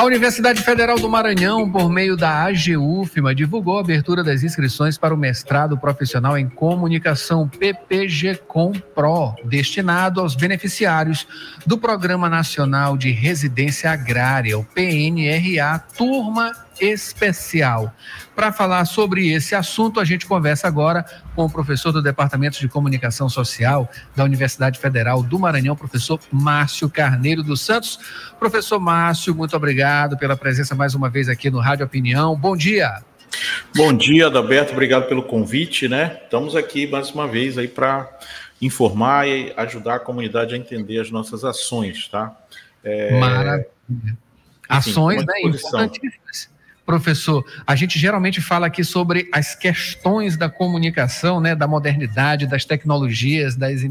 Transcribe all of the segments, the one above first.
A Universidade Federal do Maranhão, por meio da AGUFMA, divulgou a abertura das inscrições para o mestrado profissional em comunicação PPG Com Pro, destinado aos beneficiários do Programa Nacional de Residência Agrária, o PNRA, turma especial. Para falar sobre esse assunto, a gente conversa agora com o professor do Departamento de Comunicação Social da Universidade Federal do Maranhão, professor Márcio Carneiro dos Santos. Professor Márcio, muito obrigado pela presença mais uma vez aqui no Rádio Opinião. Bom dia. Bom dia, Adalberto, obrigado pelo convite, né? Estamos aqui mais uma vez aí para informar e ajudar a comunidade a entender as nossas ações, tá? É... Maravilha. Ações, né, importantíssimas professor, a gente geralmente fala aqui sobre as questões da comunicação, né, da modernidade, das tecnologias, das,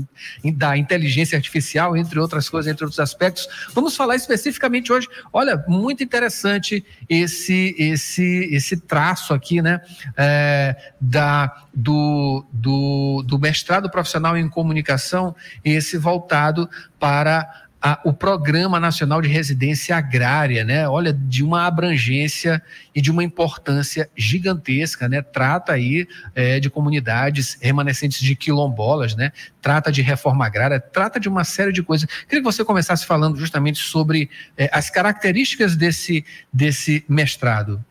da inteligência artificial, entre outras coisas, entre outros aspectos. Vamos falar especificamente hoje. Olha, muito interessante esse esse esse traço aqui, né, é, da do, do, do mestrado profissional em comunicação, esse voltado para a, o Programa Nacional de Residência Agrária, né? Olha, de uma abrangência e de uma importância gigantesca, né? Trata aí é, de comunidades remanescentes de quilombolas, né? Trata de reforma agrária, trata de uma série de coisas. Queria que você começasse falando justamente sobre é, as características desse, desse mestrado.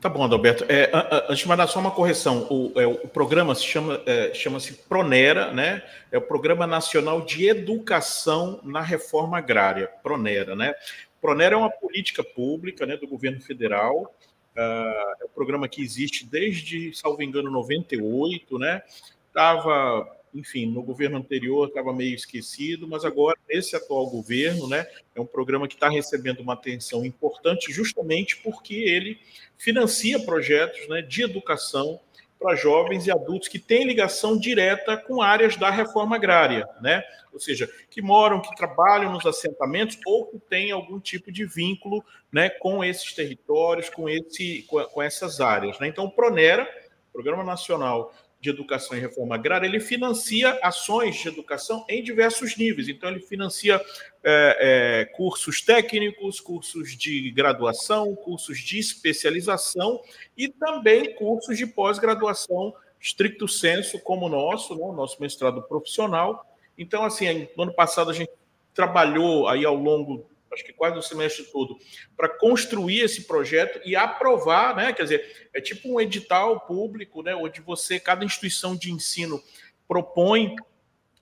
Tá bom, Adalberto. É, antes de mais nada, só uma correção. O, é, o programa se chama, é, chama-se Pronera, né? É o Programa Nacional de Educação na Reforma Agrária, Pronera, né? Pronera é uma política pública né, do governo federal. Uh, é um programa que existe desde, salvo engano, 98, né? Estava enfim, no governo anterior estava meio esquecido, mas agora, esse atual governo, né, é um programa que está recebendo uma atenção importante justamente porque ele financia projetos né, de educação para jovens e adultos que têm ligação direta com áreas da reforma agrária, né? Ou seja, que moram, que trabalham nos assentamentos ou que têm algum tipo de vínculo, né, com esses territórios, com esse, com, essas áreas. Né? Então, o Pronera, Programa Nacional de Educação e Reforma Agrária, ele financia ações de educação em diversos níveis. Então, ele financia é, é, cursos técnicos, cursos de graduação, cursos de especialização e também cursos de pós-graduação, stricto senso, como o nosso, né, o nosso mestrado profissional. Então, assim, no ano passado a gente trabalhou aí ao longo acho que quase o semestre todo, para construir esse projeto e aprovar, né? Quer dizer, é tipo um edital público, né? Onde você, cada instituição de ensino propõe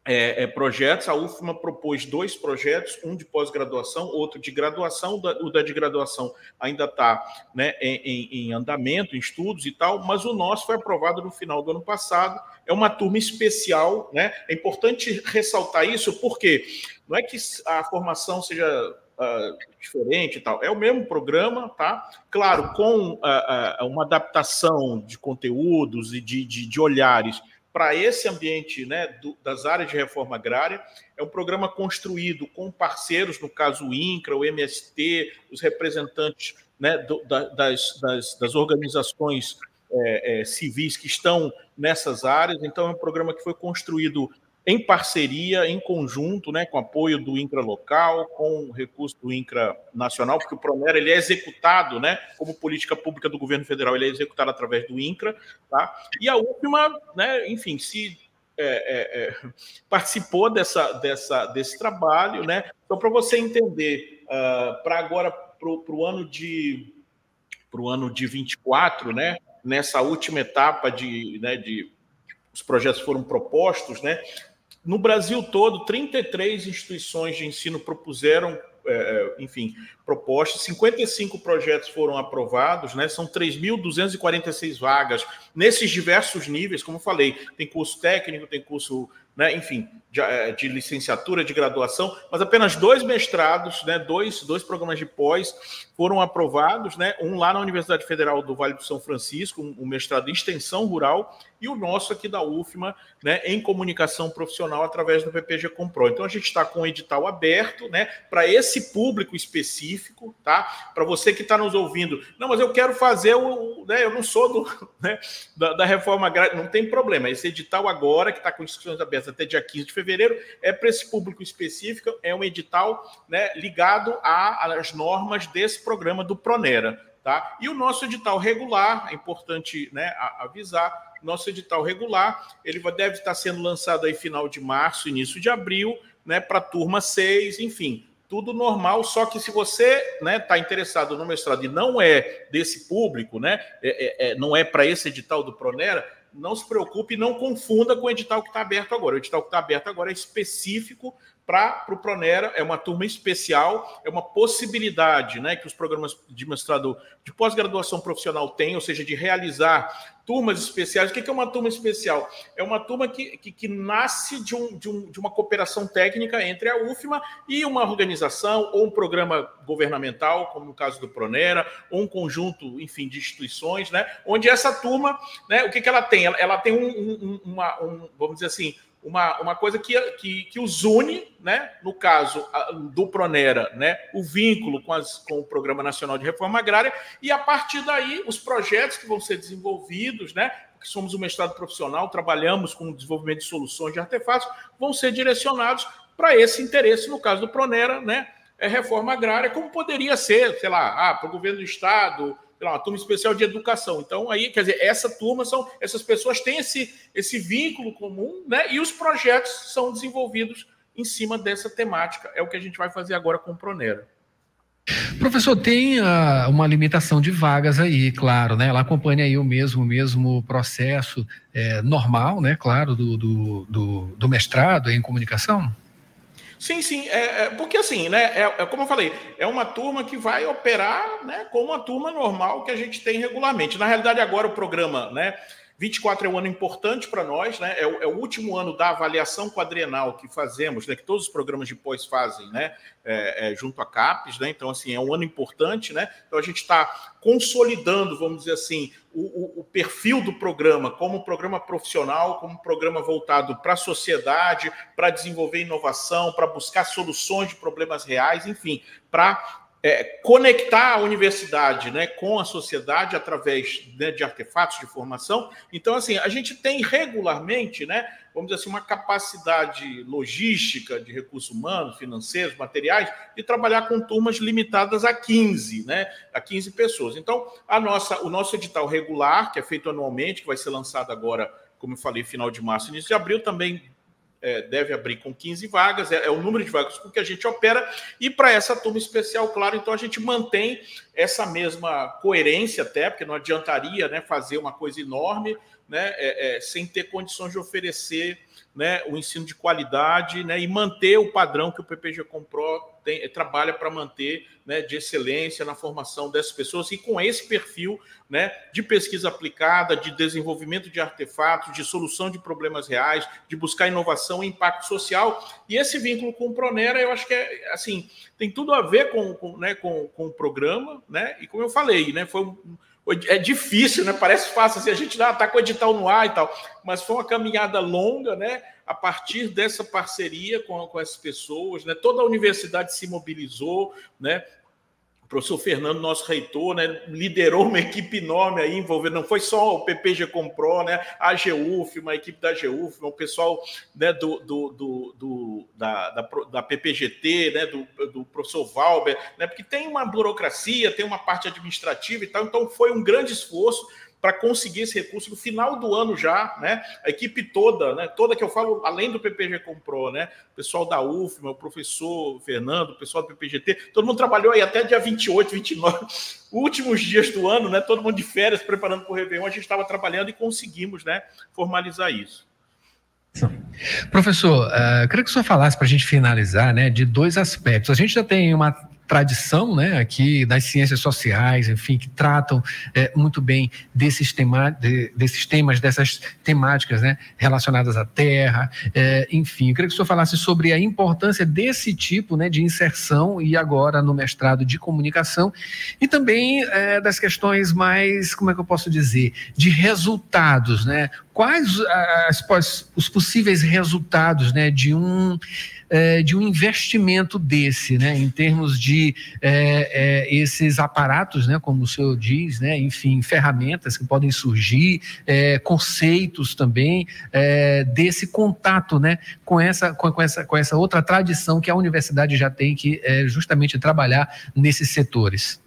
é, é, projetos. A UFMA propôs dois projetos, um de pós-graduação, outro de graduação. O da de graduação ainda está né, em, em, andamento, em estudos e tal, mas o nosso foi aprovado no final do ano passado. É uma turma especial, né? É importante ressaltar isso, porque não é que a formação seja uh, diferente e tal. É o mesmo programa, tá? Claro, com uh, uh, uma adaptação de conteúdos e de, de, de olhares para esse ambiente né, do, das áreas de reforma agrária. É um programa construído com parceiros, no caso o INCRA, o MST, os representantes né, do, da, das, das, das, organizações é, é, civis que estão nessas áreas. Então, é um programa que foi construído em parceria, em conjunto, né, com apoio do INCRA local, com recurso do INCRA nacional, porque o Pronera ele é executado, né, como política pública do governo federal, ele é executado através do INCRA, tá? E a última, né, enfim, se é, é, é, participou dessa, dessa, desse trabalho, né? Então, para você entender, uh, para agora, para o ano de para o ano de 24, né? Nessa última etapa de, né, de os projetos foram propostos, né? No Brasil todo, 33 instituições de ensino propuseram é, enfim, propostas. 55 projetos foram aprovados, né? São 3.246 vagas nesses diversos níveis, como falei, tem curso técnico, tem curso né, enfim, de, eh, de, licenciatura, de graduação, mas apenas dois mestrados, né, dois, dois programas de pós foram aprovados, né, um lá na Universidade Federal do Vale do São Francisco, um, um mestrado em extensão rural, e o nosso aqui da UFMA, né, em comunicação profissional através do PPG Compro. Então a gente está com o edital aberto, né, para esse público específico, tá? Para você que está nos ouvindo, não, mas eu quero fazer o, né, eu não sou do, né, da, da reforma agrária, não tem problema. Esse edital agora que está com inscrições abertas até dia 15 de fevereiro, é para esse público específico, é um edital né, ligado às normas desse programa do Pronera. Tá? E o nosso edital regular, é importante né, avisar, nosso edital regular, ele deve estar sendo lançado aí final de março, início de abril, né, para turma 6, enfim, tudo normal, só que se você está né, tá interessado no mestrado e não é desse público, né, é, é, é não é para esse edital do Pronera, não se preocupe, não confunda com o edital que está aberto agora. O edital que está aberto agora é específico para o Pronera, é uma turma especial, é uma possibilidade né, que os programas de mestrado de pós-graduação profissional têm, ou seja, de realizar turmas especiais. O que é uma turma especial? É uma turma que, que, que nasce de, um, de, um, de uma cooperação técnica entre a UFMA e uma organização ou um programa governamental, como no caso do Pronera, ou um conjunto, enfim, de instituições, né, onde essa turma, né, o que, que ela tem? Ela, ela tem um, um, uma, um, vamos dizer assim, uma, uma coisa que, que, que os une, né? no caso do Pronera, né? o vínculo com, as, com o Programa Nacional de Reforma Agrária, e a partir daí os projetos que vão ser desenvolvidos, né? que somos um mestrado profissional, trabalhamos com o desenvolvimento de soluções de artefatos, vão ser direcionados para esse interesse, no caso do Pronera, né? é reforma agrária, como poderia ser, sei lá, ah, para o governo do Estado, lá, uma turma especial de educação. Então, aí, quer dizer, essa turma são, essas pessoas têm esse, esse vínculo comum, né? E os projetos são desenvolvidos em cima dessa temática. É o que a gente vai fazer agora com o Pronera. Professor, tem uh, uma limitação de vagas aí, claro, né? Ela acompanha aí o mesmo, mesmo processo é, normal, né? Claro, do, do, do, do mestrado em comunicação? Sim, sim, é, é, porque assim, né, é, é, como eu falei, é uma turma que vai operar né, como uma turma normal que a gente tem regularmente. Na realidade, agora o programa, né, 24 é um ano importante para nós, né? É o, é o, último ano da avaliação quadrienal que fazemos, né? Que todos os programas de pós fazem, né? É, é, junto à CAPES, né? Então, assim, é um ano importante, né? Então, a gente está consolidando, vamos dizer assim, o, o, o, perfil do programa como um programa profissional, como um programa voltado para a sociedade, para desenvolver inovação, para buscar soluções de problemas reais, enfim, para é, conectar a universidade né, com a sociedade através né, de artefatos de formação. Então, assim, a gente tem regularmente, né, vamos dizer assim, uma capacidade logística de recursos humanos, financeiros, materiais, de trabalhar com turmas limitadas a 15, né, a 15 pessoas. Então, a nossa, o nosso edital regular, que é feito anualmente, que vai ser lançado agora, como eu falei, final de março, início de abril, também é, deve abrir com 15 vagas, é, é, o número de vagas com que a gente opera, e para essa turma especial, claro, então a gente mantém essa mesma coerência até, porque não adiantaria né, fazer uma coisa enorme né, é, é sem ter condições de oferecer né, o ensino de qualidade né, e manter o padrão que o PPG Compró tem, trabalha para manter né, de excelência na formação dessas pessoas e com esse perfil né, de pesquisa aplicada, de desenvolvimento de artefatos, de solução de problemas reais, de buscar inovação e impacto social. E esse vínculo com o Pronera, eu acho que é assim, tem tudo a ver com, com, né, com, com o programa, né? E como eu falei, né, foi um, é difícil, né? Parece fácil assim, a gente está com o edital no ar e tal, mas foi uma caminhada longa, né? A partir dessa parceria com, com essas pessoas, né? Toda a universidade se mobilizou, né? O professor Fernando, nosso reitor, né, liderou uma equipe enorme aí envolvendo, não foi só o PPG Compró, né, a GUF, uma equipe da GUF, o pessoal né, do, do, do, do da, da, da, PPGT, né, do, do professor Valber, né, porque tem uma burocracia, tem uma parte administrativa e tal, então foi um grande esforço para conseguir esse recurso no final do ano já, né? A equipe toda, né? Toda que eu falo, além do PPG comprou, né? O pessoal da UFMA, o professor Fernando, o pessoal do PPGT, todo mundo trabalhou aí até dia 28, 29, últimos dias do ano, né? Todo mundo de férias preparando para o Réveillon, a gente estava trabalhando e conseguimos, né? Formalizar isso. Professor uh, queria que o senhor falasse para a gente finalizar, né, de dois aspectos. A gente já tem uma tradição, né, aqui das ciências sociais, enfim, que tratam é, muito bem desses, tema, de, desses temas, dessas temáticas, né, relacionadas à terra, é, enfim. Eu queria que o senhor falasse sobre a importância desse tipo, né, de inserção e agora no mestrado de comunicação e também é, das questões mais, como é que eu posso dizer, de resultados, né? Quais as, os possíveis resultados, né, de um é, de um investimento desse, né, em termos de é, é, esses aparatos, né, como o senhor diz, né, enfim, ferramentas que podem surgir, conceitos também desse contato, né, com essa, com, com, essa, com essa outra tradição que a universidade já tem, que justamente trabalhar nesses setores.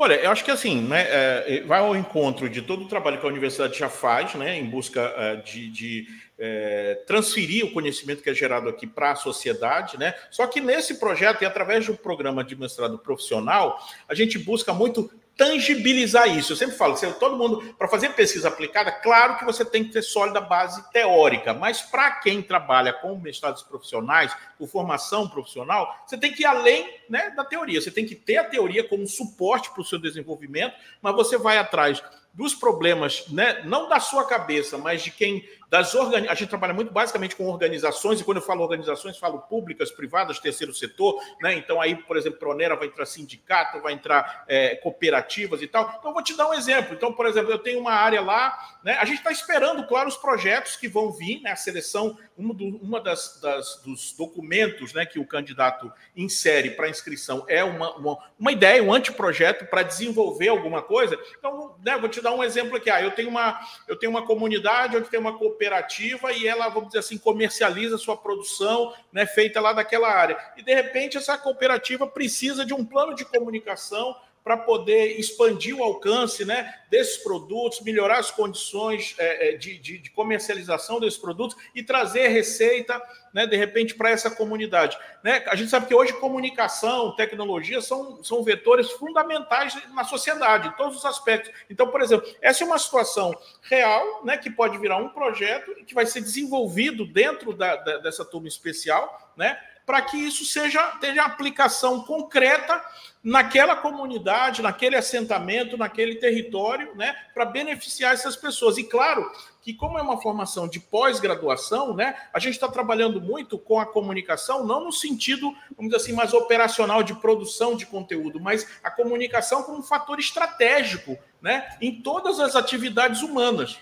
Olha, eu acho que assim, né, é, vai ao encontro de todo o trabalho que a universidade já faz, né, em busca é, de, de é, transferir o conhecimento que é gerado aqui para a sociedade, né? Só que nesse projeto e através do programa de mestrado profissional, a gente busca muito tangibilizar isso. Eu sempre falo, todo mundo, para fazer pesquisa aplicada, claro que você tem que ter sólida base teórica, mas para quem trabalha com mestrados profissionais, com formação profissional, você tem que ir além né, da teoria. Você tem que ter a teoria como suporte para o seu desenvolvimento, mas você vai atrás dos problemas, né, não da sua cabeça, mas de quem das organi... a gente trabalha muito basicamente com organizações, e quando eu falo organizações, falo públicas, privadas, terceiro setor, né? Então, aí, por exemplo, Pronera vai entrar sindicato, vai entrar é, cooperativas e tal. Então, vou te dar um exemplo. Então, por exemplo, eu tenho uma área lá, né? A gente está esperando, claro, os projetos que vão vir, né? A seleção, uma, do, uma das, das, dos documentos né, que o candidato insere para inscrição é uma, uma, uma ideia, um anteprojeto para desenvolver alguma coisa. Então, né, vou te dar um exemplo aqui. Ah, eu tenho uma, eu tenho uma comunidade onde tem uma cooperativa cooperativa e ela, vamos dizer assim, comercializa sua produção, né, feita lá daquela área. E de repente essa cooperativa precisa de um plano de comunicação para poder expandir o alcance né, desses produtos, melhorar as condições é, é, de, de, de, comercialização desses produtos e trazer receita, né, de repente, para essa comunidade. Né? A gente sabe que hoje comunicação, tecnologia são, são vetores fundamentais na sociedade, em todos os aspectos. Então, por exemplo, essa é uma situação real, né, que pode virar um projeto que vai ser desenvolvido dentro da, da, dessa turma especial, né, para que isso seja tenha aplicação concreta naquela comunidade, naquele assentamento, naquele território, né, para beneficiar essas pessoas. E claro que como é uma formação de pós-graduação, né, a gente está trabalhando muito com a comunicação, não no sentido, vamos dizer assim, mais operacional de produção de conteúdo, mas a comunicação como um fator estratégico, né, em todas as atividades humanas.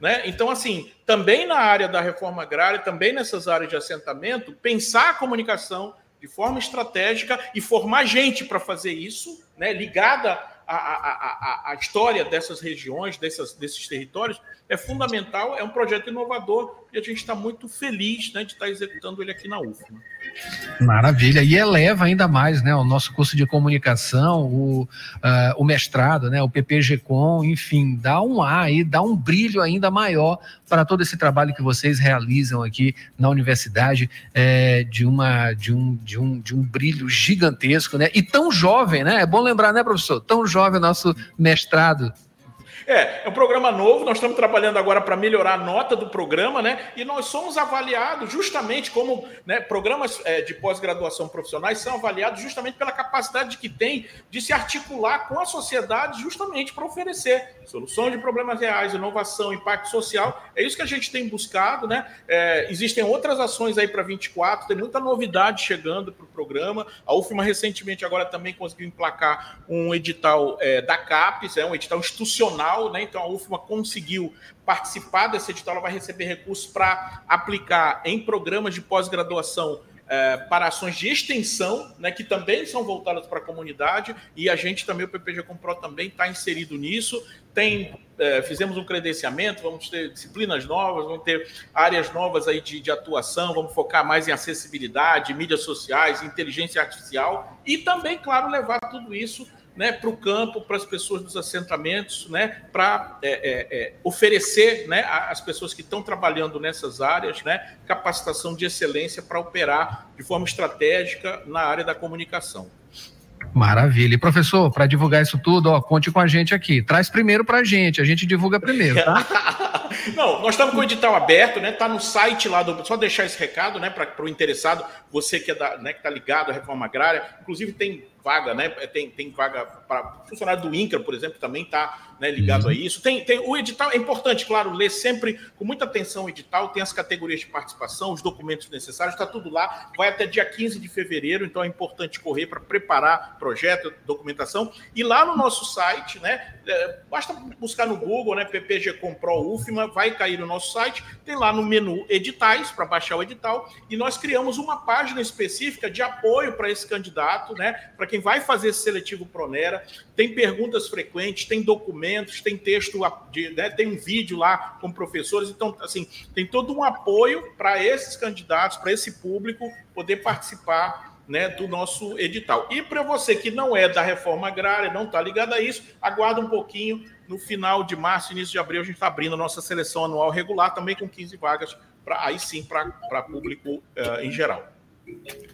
Né? Então, assim, também na área da reforma agrária, também nessas áreas de assentamento, pensar a comunicação de forma estratégica e formar gente para fazer isso, né? ligada à, à, à, história dessas regiões, dessas, desses territórios, é fundamental, é um projeto inovador e a gente está muito feliz né, de estar tá executando ele aqui na UFMA. Maravilha, e eleva ainda mais né, o nosso curso de comunicação, o, uh, o mestrado, né, o PPG-Com, enfim, dá um ar aí, dá um brilho ainda maior para todo esse trabalho que vocês realizam aqui na universidade, é, de, uma, de, um, de, um, de um brilho gigantesco, né, e tão jovem, né, é bom lembrar, né, professor, tão jovem o nosso mestrado. É, é um programa novo, nós estamos trabalhando agora para melhorar a nota do programa, né? E nós somos avaliados justamente como né, programas é, de pós-graduação profissionais são avaliados justamente pela capacidade que tem de se articular com a sociedade justamente para oferecer soluções de problemas reais, inovação, impacto social. É isso que a gente tem buscado, né? É, existem outras ações aí para 24, tem muita novidade chegando para o programa. A UFMA recentemente agora também conseguiu emplacar um edital é, da CAPES, é um edital institucional né? Então a UFMA conseguiu participar desse edital, ela vai receber recursos para aplicar em programas de pós-graduação é, para ações de extensão, né, que também são voltadas para a comunidade, e a gente também, o PPG Compro também está inserido nisso. Tem, é, fizemos um credenciamento, vamos ter disciplinas novas, vamos ter áreas novas aí de, de atuação, vamos focar mais em acessibilidade, mídias sociais, inteligência artificial, e também, claro, levar tudo isso né, para o campo, para as pessoas dos assentamentos, né, para é, é, é, oferecer né, às pessoas que estão trabalhando nessas áreas né, capacitação de excelência para operar de forma estratégica na área da comunicação. Maravilha. E professor, para divulgar isso tudo, ó, conte com a gente aqui. Traz primeiro para a gente, a gente divulga primeiro, tá? Não, nós estamos com o edital aberto, né? Está no site lá do. Só deixar esse recado, né? Para o interessado, você que é da, né, que está ligado à reforma agrária. Inclusive, tem vaga, né? Tem, tem vaga para funcionário do INCRA, por exemplo, também está né, ligado uhum. a isso. Tem, tem o edital, é importante, claro, ler sempre com muita atenção o edital, tem as categorias de participação, os documentos necessários, está tudo lá. Vai até dia 15 de fevereiro, então é importante correr para preparar projeto, documentação. E lá no nosso site, né? É, basta buscar no Google, né? PPG Compro UFMA, vai cair no nosso site, tem lá no menu editais para baixar o edital, e nós criamos uma página específica de apoio para esse candidato, né? Para quem vai fazer esse seletivo Pronera, tem perguntas frequentes, tem documentos, tem texto, de, né, tem um vídeo lá com professores. Então, assim, tem todo um apoio para esses candidatos, para esse público poder participar né, do nosso edital. E para você que não é da reforma agrária, não está ligado a isso, aguarda um pouquinho. No final de março, início de abril, a gente está abrindo a nossa seleção anual regular, também com 15 vagas, pra, aí sim para público uh, em geral.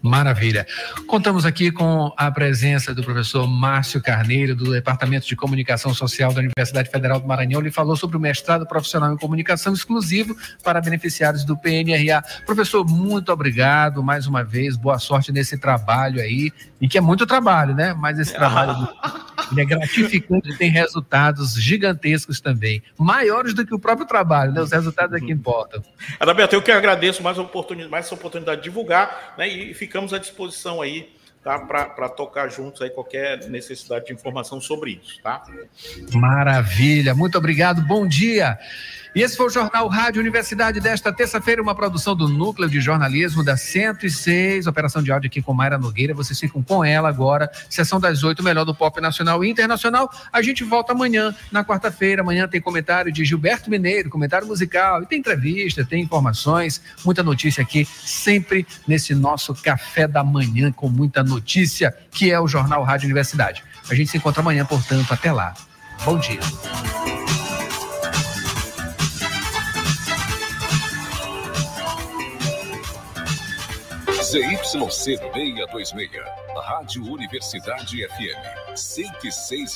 Maravilha. Contamos aqui com a presença do professor Márcio Carneiro, do Departamento de Comunicação Social da Universidade Federal do Maranhão. Ele falou sobre o mestrado profissional em comunicação exclusivo para beneficiários do PNRA. Professor, muito obrigado mais uma vez. Boa sorte nesse trabalho aí, e que é muito trabalho, né? Mas esse trabalho é gratificante e tem resultados gigantescos também, maiores do que o próprio trabalho, né? Os resultados é que importam. Adalberto, eu que agradeço mais, a oportunidade, mais essa oportunidade de divulgar, né? E ficamos à disposição aí tá? Para tocar juntos aí qualquer necessidade de informação sobre isso, tá? Maravilha, muito obrigado, bom dia. E esse foi o Jornal Rádio Universidade desta terça-feira, uma produção do Núcleo de Jornalismo da 106, operação de áudio aqui com Mayra Nogueira. Vocês ficam com ela agora, sessão das oito, melhor do pop nacional e internacional. A gente volta amanhã, na quarta-feira. Amanhã tem comentário de Gilberto Mineiro, comentário musical, e tem entrevista, tem informações, muita notícia aqui, sempre nesse nosso café da manhã com muita notícia, que é o Jornal Rádio Universidade. A gente se encontra amanhã, portanto, até lá. Bom dia. ZYC 626, Rádio Universidade FM, 106,7.